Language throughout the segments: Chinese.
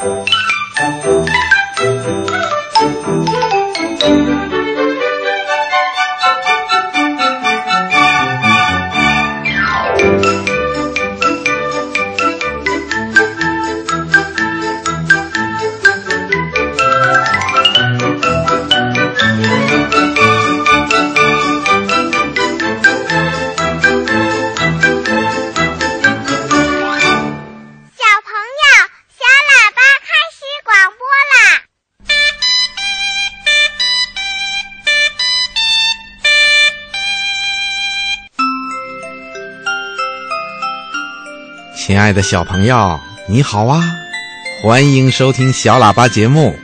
亲爱的小朋友，你好啊！欢迎收听小喇叭节目，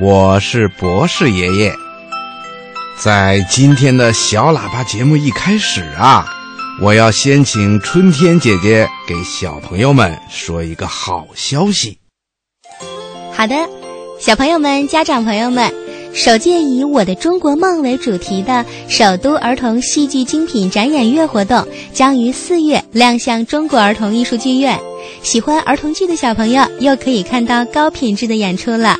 我是博士爷爷。在今天的小喇叭节目一开始啊，我要先请春天姐姐给小朋友们说一个好消息。好的，小朋友们、家长朋友们。首届以“我的中国梦”为主题的首都儿童戏剧精品展演月活动将于四月亮相中国儿童艺术剧院。喜欢儿童剧的小朋友又可以看到高品质的演出了。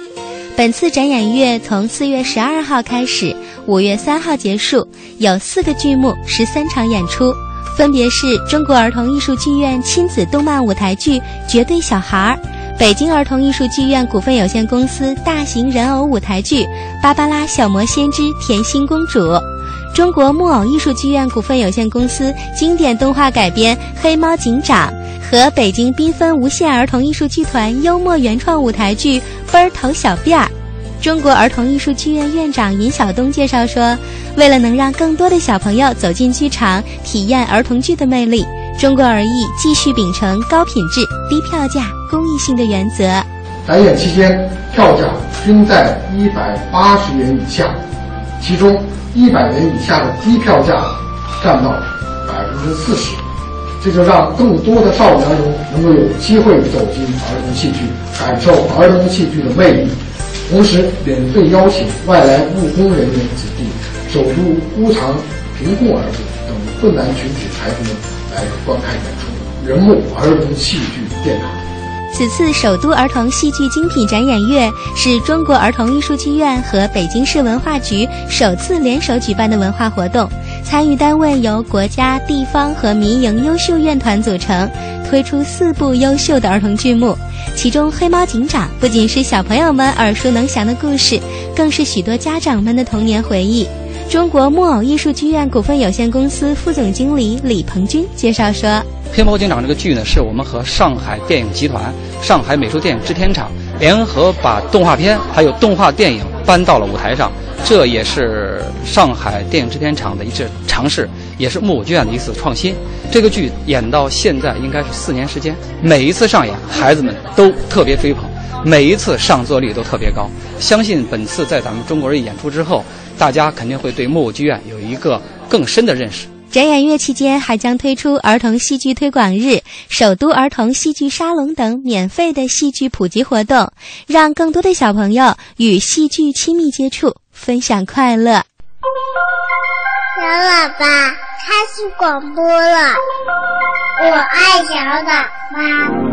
本次展演月从四月十二号开始，五月三号结束，有四个剧目、十三场演出，分别是中国儿童艺术剧院亲子动漫舞台剧《绝对小孩儿》。北京儿童艺术剧院股份有限公司大型人偶舞台剧《芭芭拉小魔仙之甜心公主》，中国木偶艺术剧院股份有限公司经典动画改编《黑猫警长》和北京缤纷无限儿童艺术剧团幽默原创舞台剧《奔头小辫儿》。中国儿童艺术剧院院长尹晓东介绍说，为了能让更多的小朋友走进剧场，体验儿童剧的魅力。中国儿艺继续秉承高品质、低票价、公益性的原则。展演期间，票价均在一百八十元以下，其中一百元以下的低票价占到百分之四十，这就让更多的少年儿童能够有机会走进儿童戏剧，感受儿童戏剧的魅力。同时，免费邀请外来务工人员子弟、手足无偿贫困儿童等困难群体孩子们。来观看演出，人物儿童戏剧殿堂。此次首都儿童戏剧精品展演月是中国儿童艺术剧院和北京市文化局首次联手举办的文化活动，参与单位由国家、地方和民营优秀院团组成，推出四部优秀的儿童剧目。其中，《黑猫警长》不仅是小朋友们耳熟能详的故事，更是许多家长们的童年回忆。中国木偶艺术剧院股份有限公司副总经理李鹏军介绍说：“《黑猫警长》这个剧呢，是我们和上海电影集团、上海美术电影制片厂联合把动画片还有动画电影搬到了舞台上，这也是上海电影制片厂的一次尝试，也是木偶剧院的一次创新。这个剧演到现在应该是四年时间，每一次上演，孩子们都特别追捧，每一次上座率都特别高。相信本次在咱们中国人演出之后。”大家肯定会对木偶剧院有一个更深的认识。展演月期间还将推出儿童戏剧推广日、首都儿童戏剧沙龙等免费的戏剧普及活动，让更多的小朋友与戏剧亲密接触，分享快乐。小喇叭开始广播了，我爱小喇叭，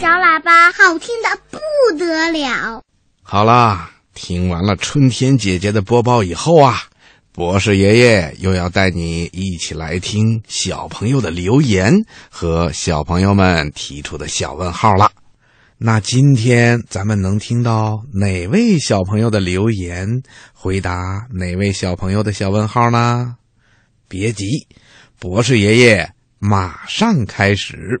小喇叭好听的不得了。好啦。听完了春天姐姐的播报以后啊，博士爷爷又要带你一起来听小朋友的留言和小朋友们提出的小问号了。那今天咱们能听到哪位小朋友的留言，回答哪位小朋友的小问号呢？别急，博士爷爷马上开始。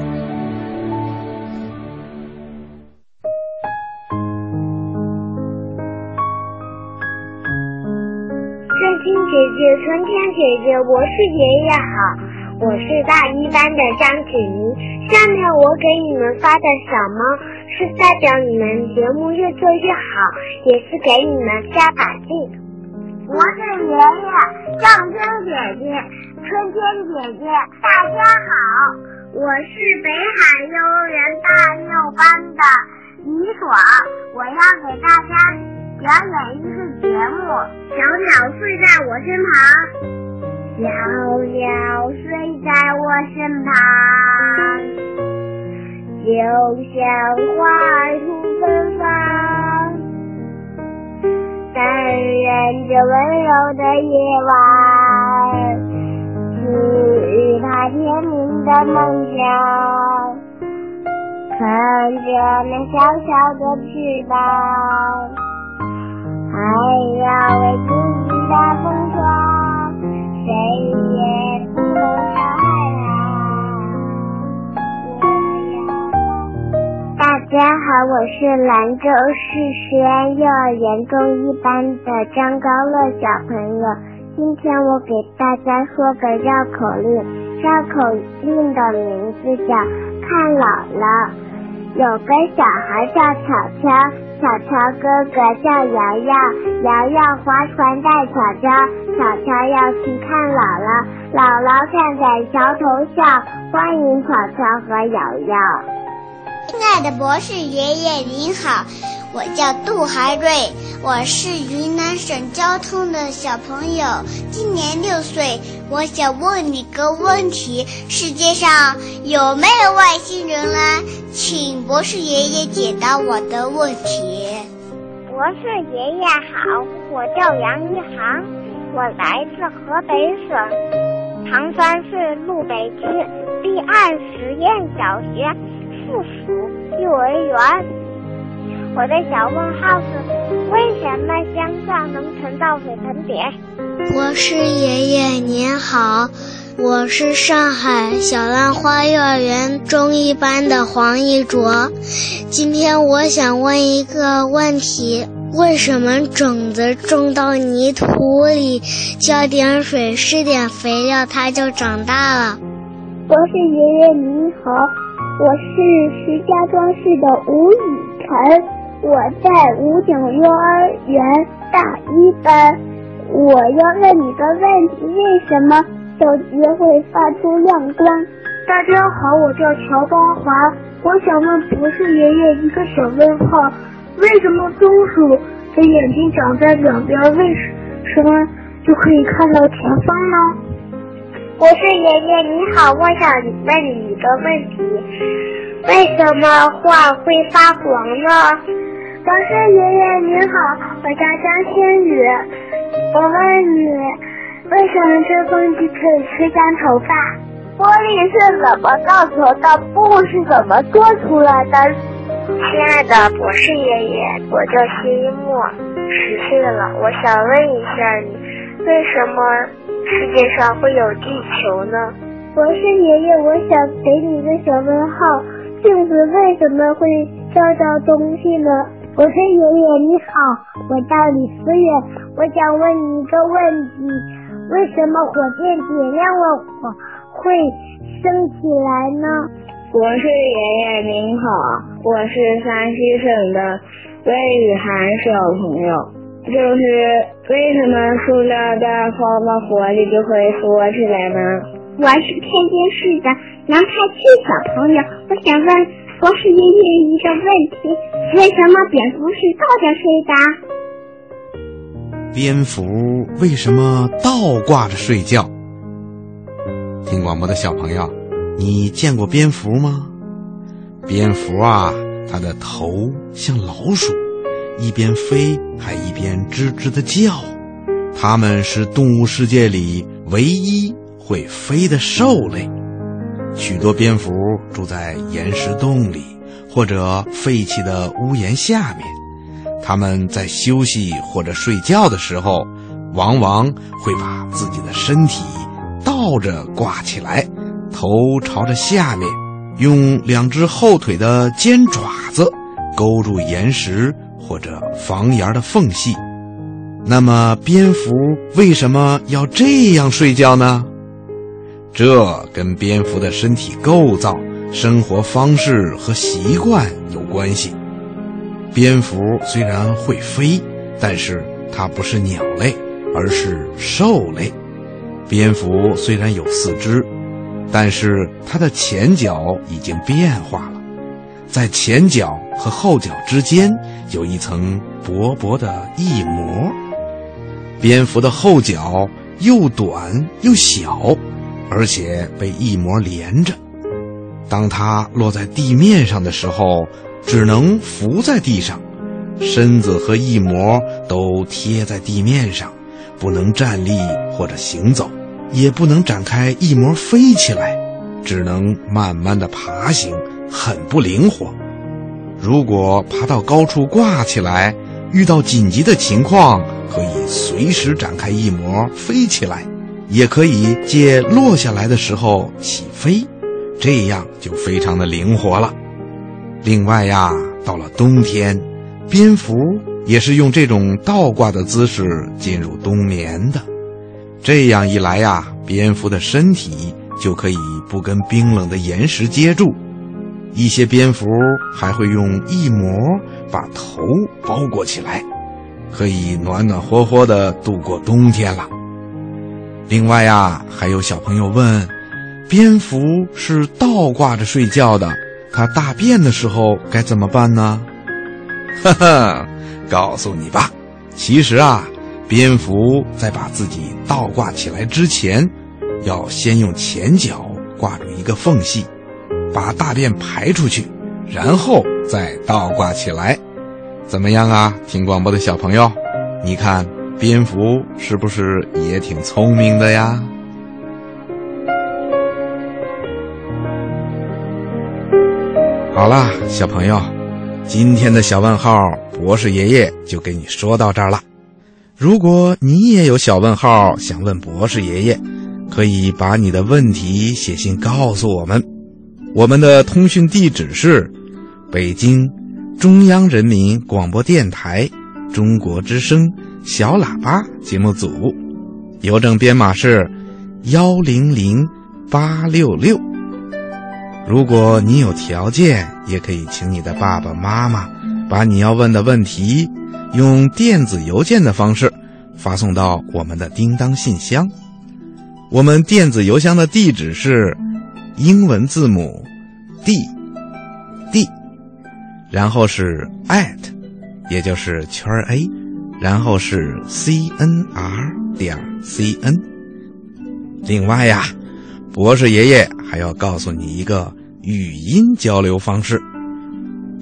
姐姐，春天姐姐，我是爷爷好，我是大一班的张子怡。下面我给你们发的小猫是代表你们节目越做越好，也是给你们加把劲。我是爷爷，上天姐姐，春天姐姐，大家好，我是北海幼儿园大六班的李爽，我要给大家表演一个节目。小鸟睡在我身旁，小鸟睡在我身旁。就像花儿吐芬芳，担任着温柔的夜晚，赐予他甜蜜的梦想。看着那小小的翅膀，还要为自己的风霜，谁也不能伤害它。大家好，我是兰州市实验幼儿园中一班的张高乐小朋友。今天我给大家说个绕口令，绕口令的名字叫“看姥姥”。有个小孩叫巧巧，巧巧哥哥叫瑶瑶，瑶瑶划船带巧巧，巧巧要去看姥姥，姥姥站在桥头笑，欢迎巧巧和瑶瑶。亲爱的博士爷爷您好，我叫杜海瑞，我是云南省交通的小朋友，今年六岁。我想问你个问题：世界上有没有外星人呢？请博士爷爷解答我的问题。博士爷爷好，我叫杨一航，我来自河北省唐山市路北区第二实验小学。附属幼儿园。我的小问号是：为什么香皂能沉到水盆底？博士爷爷您好，我是上海小浪花幼儿园中一班的黄一卓。今天我想问一个问题：为什么种子种到泥土里，浇点水，施点肥料，它就长大了？博士爷爷您好。我是石家庄市的吴雨辰，我在武警幼儿园大一班。我要问你个问题：为什么手机会发出亮光？大家好，我叫乔光华，我想问博士爷爷一个小问号：为什么松鼠的眼睛长在两边？为什么就可以看到前方呢？博士爷爷你好，我想问你一个问题：为什么画会发黄呢？博士爷爷你好，我叫张馨宇，我问你，为什么吹风机可以吹干头发？玻璃是怎么造成的？布是怎么做出来的？亲爱的博士爷爷，我叫谢一墨，十岁了，我想问一下你，为什么？世界上会有地球呢？博士爷爷，我想给你一个小问号：镜子为什么会照到东西呢？博士爷爷你好，我叫李思远，我想问你一个问题：为什么火箭点亮了火会升起来呢？我是爷爷您好，我是山西省的魏雨涵小朋友。就是为什么塑料袋放到火里就会缩起来呢？我是天津市的杨开庆小朋友，我想问博士爷爷一个问题：为什么蝙蝠是倒着睡的？蝙蝠为什么倒挂着睡觉？听广播的小朋友，你见过蝙蝠吗？蝙蝠啊，它的头像老鼠。一边飞还一边吱吱的叫，它们是动物世界里唯一会飞的兽类。许多蝙蝠住在岩石洞里或者废弃的屋檐下面，它们在休息或者睡觉的时候，往往会把自己的身体倒着挂起来，头朝着下面，用两只后腿的尖爪子勾住岩石。或者房檐的缝隙，那么蝙蝠为什么要这样睡觉呢？这跟蝙蝠的身体构造生活方式和习惯有关系。蝙蝠虽然会飞，但是它不是鸟类，而是兽类。蝙蝠虽然有四肢，但是它的前脚已经变化了，在前脚和后脚之间有一层薄薄的翼膜。蝙蝠的后脚又短又小，而且被翼膜连着。当它落在地面上的时候，只能浮在地上，身子和翼膜都贴在地面上，不能站立或者行走。也不能展开翼膜飞起来，只能慢慢的爬行，很不灵活。如果爬到高处挂起来，遇到紧急的情况，可以随时展开翼膜飞起来，也可以借落下来的时候起飞，这样就非常的灵活了。另外呀，到了冬天，蝙蝠也是用这种倒挂的姿势进入冬眠的。这样一来呀，蝙蝠的身体就可以不跟冰冷的岩石接触。一些蝙蝠还会用翼膜把头包裹起来，可以暖暖和和的度过冬天了。另外呀，还有小朋友问：蝙蝠是倒挂着睡觉的，它大便的时候该怎么办呢？呵呵，告诉你吧，其实啊。蝙蝠在把自己倒挂起来之前，要先用前脚挂住一个缝隙，把大便排出去，然后再倒挂起来。怎么样啊？听广播的小朋友，你看蝙蝠是不是也挺聪明的呀？好啦，小朋友，今天的小问号博士爷爷就给你说到这儿了。如果你也有小问号想问博士爷爷，可以把你的问题写信告诉我们。我们的通讯地址是北京中央人民广播电台中国之声小喇叭节目组，邮政编码是幺零零八六六。如果你有条件，也可以请你的爸爸妈妈把你要问的问题。用电子邮件的方式发送到我们的叮当信箱。我们电子邮箱的地址是英文字母 d d，然后是 at，也就是圈 a，然后是 c n r 点 c n。另外呀，博士爷爷还要告诉你一个语音交流方式。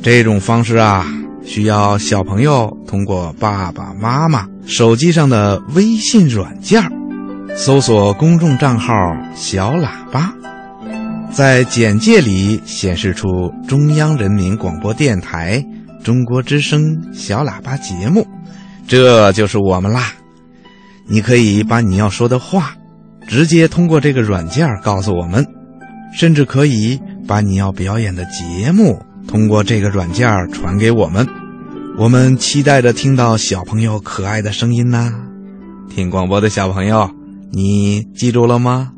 这种方式啊。需要小朋友通过爸爸妈妈手机上的微信软件搜索公众账号“小喇叭”，在简介里显示出中央人民广播电台中国之声小喇叭节目，这就是我们啦。你可以把你要说的话直接通过这个软件告诉我们，甚至可以把你要表演的节目。通过这个软件传给我们，我们期待着听到小朋友可爱的声音呢。听广播的小朋友，你记住了吗？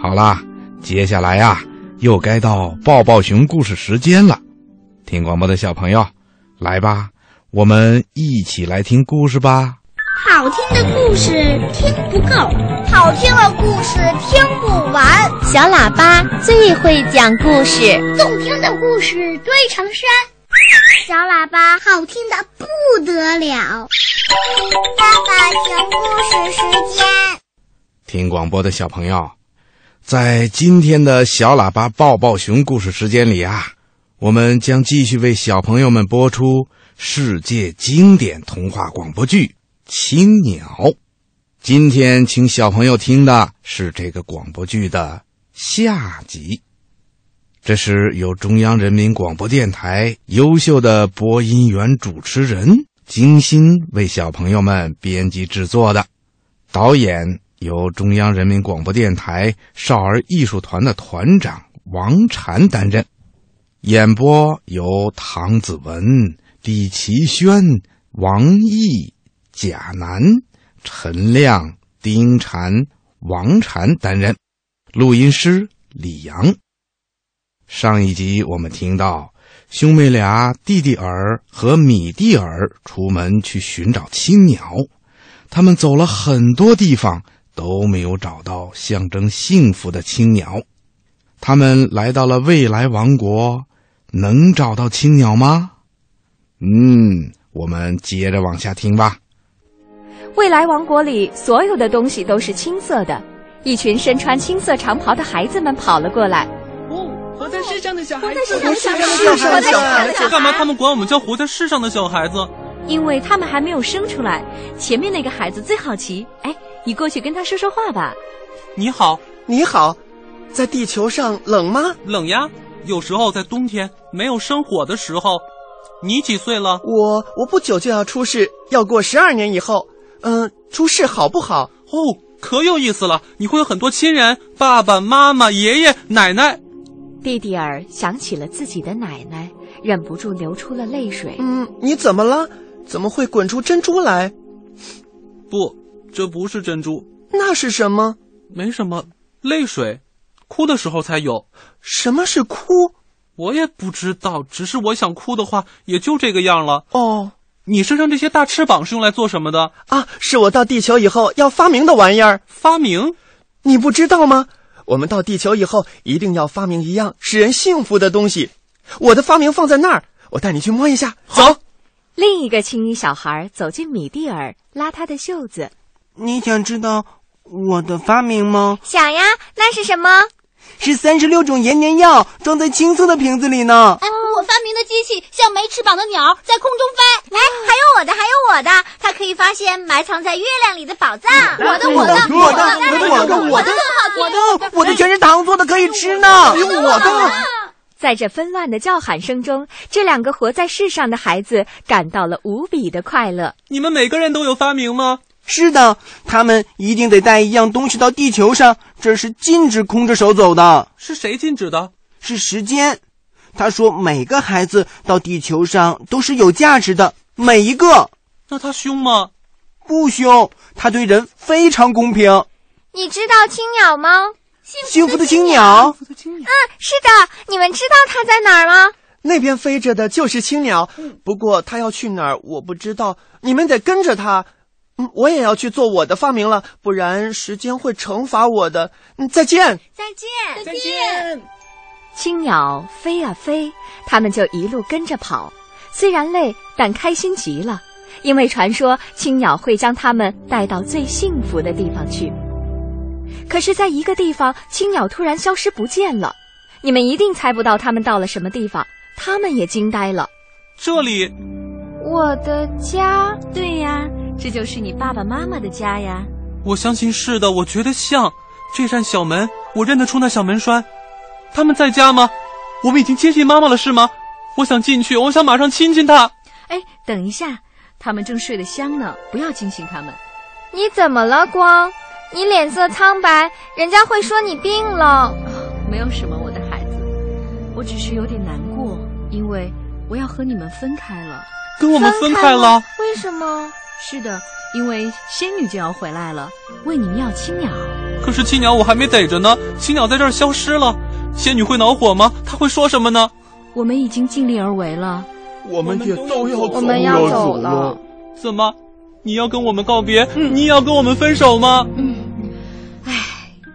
好啦，接下来呀，又该到抱抱熊故事时间了。听广播的小朋友，来吧，我们一起来听故事吧。好听的故事听不够，好听的故事听不完。小喇叭最会讲故事，动听的故事堆成山。小喇叭好听的不得了。爸爸讲故事时间，听广播的小朋友，在今天的小喇叭抱抱熊故事时间里啊，我们将继续为小朋友们播出世界经典童话广播剧。青鸟，今天请小朋友听的是这个广播剧的下集。这是由中央人民广播电台优秀的播音员、主持人精心为小朋友们编辑制作的。导演由中央人民广播电台少儿艺术团的团长王禅担任，演播由唐子文、李奇轩、王毅。贾楠、陈亮、丁禅、王禅担任，录音师李阳。上一集我们听到，兄妹俩弟弟尔和米蒂尔出门去寻找青鸟，他们走了很多地方，都没有找到象征幸福的青鸟。他们来到了未来王国，能找到青鸟吗？嗯，我们接着往下听吧。未来王国里所有的东西都是青色的。一群身穿青色长袍的孩子们跑了过来。哦，活在世上的小孩子，活在世上的小孩子，干嘛他们管我们叫活在世上的小孩子？因为他们还没有生出来。前面那个孩子最好奇。哎，你过去跟他说说话吧。你好，你好，在地球上冷吗？冷呀，有时候在冬天没有生火的时候。你几岁了？我我不久就要出世，要过十二年以后。嗯，出世好不好？哦。可有意思了！你会有很多亲人，爸爸妈妈、爷爷奶奶。弟弟儿想起了自己的奶奶，忍不住流出了泪水。嗯，你怎么了？怎么会滚出珍珠来？不，这不是珍珠，那是什么？没什么，泪水，哭的时候才有。什么是哭？我也不知道，只是我想哭的话，也就这个样了。哦。你身上这些大翅膀是用来做什么的啊？是我到地球以后要发明的玩意儿。发明？你不知道吗？我们到地球以后一定要发明一样使人幸福的东西。我的发明放在那儿，我带你去摸一下。走。另一个青衣小孩走进米蒂尔，拉他的袖子。你想知道我的发明吗？想呀。那是什么？是三十六种延年药，装在青色的瓶子里呢。哎，我发明的机器像没翅膀的鸟，在空中飞。哎，还有我的，还有我的，它可以发现埋藏在月亮里的宝藏。我的，我的，我的，我的，我的，我的，我的，我的全是糖做的，可以吃呢。我的。在这纷乱的叫喊声中，这两个活在世上的孩子感到了无比的快乐。你们每个人都有发明吗？是的，他们一定得带一样东西到地球上，这是禁止空着手走的。是谁禁止的？是时间。他说，每个孩子到地球上都是有价值的，每一个。那他凶吗？不凶，他对人非常公平。你知道青鸟吗？幸福的青鸟。嗯，是的。你们知道它在哪儿吗？那边飞着的就是青鸟，不过它要去哪儿，我不知道。你们得跟着它。我也要去做我的发明了，不然时间会惩罚我的。嗯，再见，再见，再见。青鸟飞啊飞，他们就一路跟着跑，虽然累，但开心极了，因为传说青鸟会将他们带到最幸福的地方去。可是，在一个地方，青鸟突然消失不见了，你们一定猜不到他们到了什么地方，他们也惊呆了。这里，我的家。对呀。这就是你爸爸妈妈的家呀！我相信是的，我觉得像这扇小门，我认得出那小门栓。他们在家吗？我们已经接近妈妈了，是吗？我想进去，我想马上亲亲她。哎，等一下，他们正睡得香呢，不要惊醒他们。你怎么了，光？你脸色苍白，人家会说你病了。没有什么，我的孩子，我只是有点难过，因为我要和你们分开了。跟我们分开了？为什么？是的，因为仙女就要回来了，为你们要青鸟。可是青鸟我还没逮着呢，青鸟在这儿消失了，仙女会恼火吗？她会说什么呢？我们已经尽力而为了，我们也都要走，我们要走了。怎么？你要跟我们告别？你也要跟我们分手吗？嗯。唉，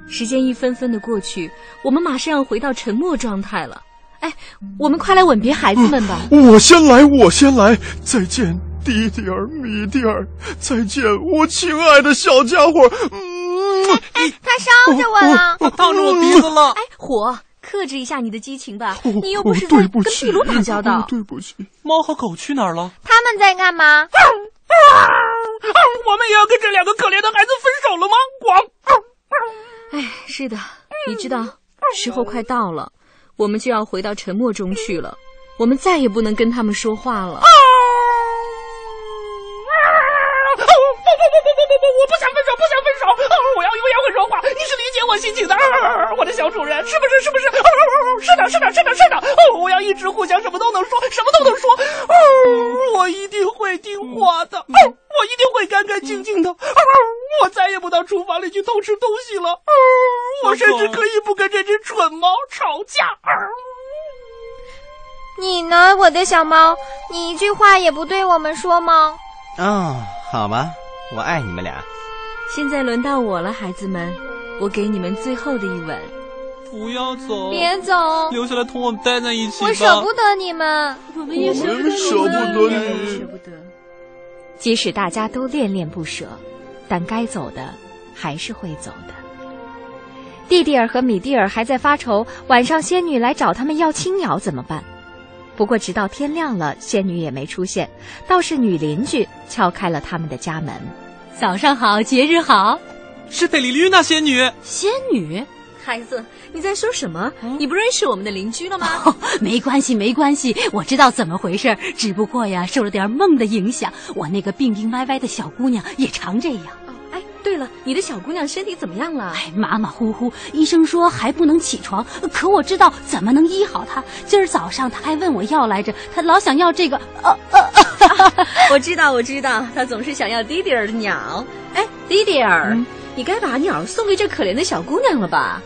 时间一分分的过去，我们马上要回到沉默状态了。哎，我们快来吻别孩子们吧！我先来，我先来，再见。弟弟儿，米蒂儿，再见，我亲爱的小家伙。嗯，哎他烧着我了，烫着我鼻子了。哎，火，克制一下你的激情吧。你又不是在跟壁炉打交道。对不起，猫和狗去哪儿了？他们在干嘛？我们也要跟这两个可怜的孩子分手了吗？我。哎，是的，你知道，时候快到了，我们就要回到沉默中去了。我们再也不能跟他们说话了。我我的小主人，是不是？是不是？哦哦哦是的，是的，是的，是的！我要一直互相什么都能说，什么都能说。哦我一定会听话的，哦我一定会干干净净的。哦我再也不到厨房里去偷吃东西了。我甚至可以不跟这只蠢猫吵架。哦你呢，我的小猫？你一句话也不对我们说吗？哦，好吧，我爱你们俩。现在轮到我了，孩子们，我给你们最后的一吻。不要走，别走，留下来同我们待在一起吧。我舍不得你们，我们也舍不得，舍不得你，舍不得。即使大家都恋恋不舍，但该走的还是会走的。蒂蒂尔和米蒂尔还在发愁，晚上仙女来找他们要青鸟怎么办？不过直到天亮了，仙女也没出现，倒是女邻居敲开了他们的家门。早上好，节日好，是费里绿娜仙女。仙女，孩子，你在说什么？你不认识我们的邻居了吗？哦，没关系，没关系，我知道怎么回事。只不过呀，受了点梦的影响，我那个病病歪歪的小姑娘也常这样。哦，哎，对了，你的小姑娘身体怎么样了？哎，马马虎虎，医生说还不能起床。可我知道怎么能医好她。今儿早上她还问我要来着，她老想要这个。呃呃。我知道，我知道，她总是想要迪迪尔的鸟。哎，迪迪尔，嗯、你该把鸟送给这可怜的小姑娘了吧？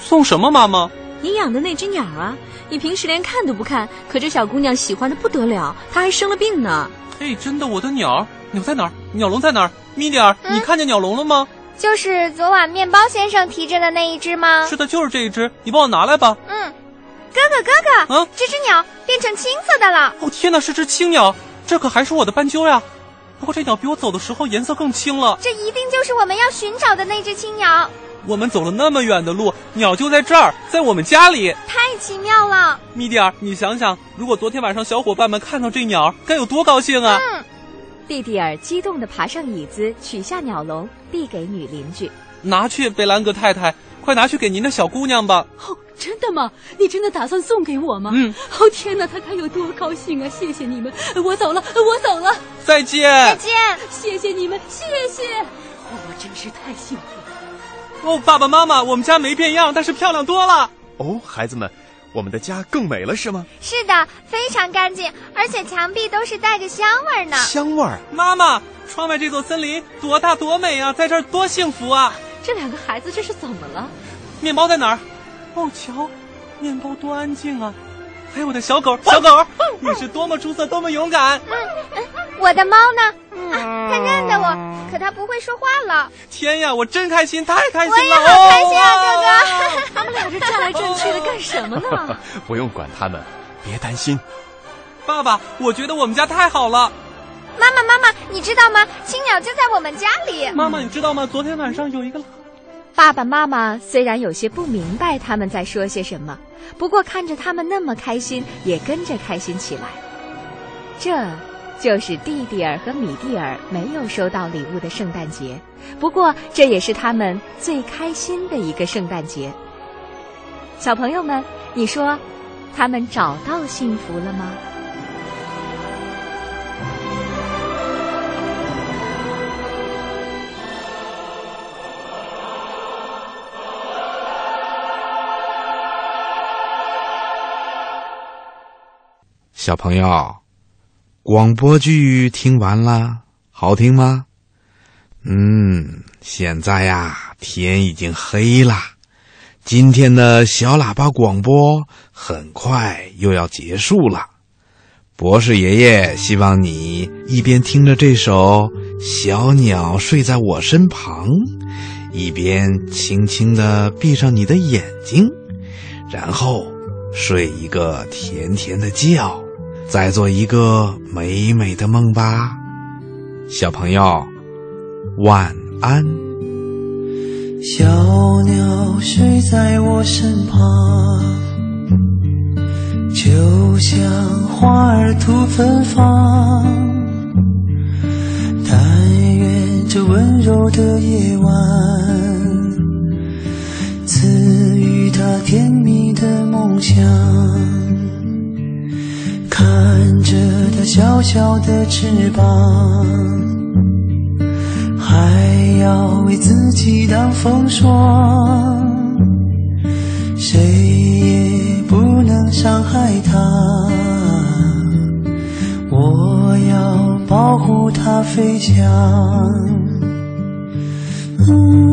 送什么，妈妈？你养的那只鸟啊！你平时连看都不看，可这小姑娘喜欢的不得了，她还生了病呢。嘿，真的，我的鸟鸟在哪儿？鸟笼在哪儿？米迪尔，嗯、你看见鸟笼了吗？就是昨晚面包先生提着的那一只吗？是的，就是这一只，你帮我拿来吧。嗯，哥哥，哥哥，啊，这只鸟变成青色的了。哦，天哪，是只青鸟。这可还是我的斑鸠呀！不过这鸟比我走的时候颜色更青了。这一定就是我们要寻找的那只青鸟。我们走了那么远的路，鸟就在这儿，在我们家里。太奇妙了！米蒂尔，你想想，如果昨天晚上小伙伴们看到这鸟，该有多高兴啊！嗯。蒂蒂尔激动地爬上椅子，取下鸟笼，递给女邻居：“拿去，贝兰格太太，快拿去给您的小姑娘吧。”哦，真的吗？你真的打算送给我吗？嗯。哦天哪，他该有多高兴啊！谢谢你们，我走了，我走了，再见，再见，谢谢你们，谢谢。我真是太幸福了。哦，爸爸妈妈，我们家没变样，但是漂亮多了。哦，孩子们，我们的家更美了，是吗？是的，非常干净，而且墙壁都是带着香味呢。香味儿。妈妈，窗外这座森林多大多美啊，在这儿多幸福啊！这两个孩子这是怎么了？面包在哪儿？哦，瞧，面包多安静啊！还有我的小狗，小狗，你是多么出色，多么勇敢！嗯嗯，我的猫呢？啊，它认得我，可它不会说话了。天呀，我真开心，太开心了！我也好开心啊，哥哥！他们俩这转来转去的干什么呢？不用管他们，别担心。爸爸，我觉得我们家太好了。妈妈，妈妈，你知道吗？青鸟就在我们家里。妈妈，你知道吗？昨天晚上有一个。爸爸妈妈虽然有些不明白他们在说些什么，不过看着他们那么开心，也跟着开心起来。这，就是蒂蒂尔和米蒂尔没有收到礼物的圣诞节，不过这也是他们最开心的一个圣诞节。小朋友们，你说，他们找到幸福了吗？小朋友，广播剧听完了，好听吗？嗯，现在呀，天已经黑了，今天的小喇叭广播很快又要结束了。博士爷爷希望你一边听着这首《小鸟睡在我身旁》，一边轻轻的闭上你的眼睛，然后睡一个甜甜的觉。再做一个美美的梦吧，小朋友，晚安。小鸟睡在我身旁，就像花儿吐芬芳。但愿这温柔的夜晚，赐予它甜蜜的梦想。看着它小小的翅膀，还要为自己挡风霜，谁也不能伤害它。我要保护它飞翔。嗯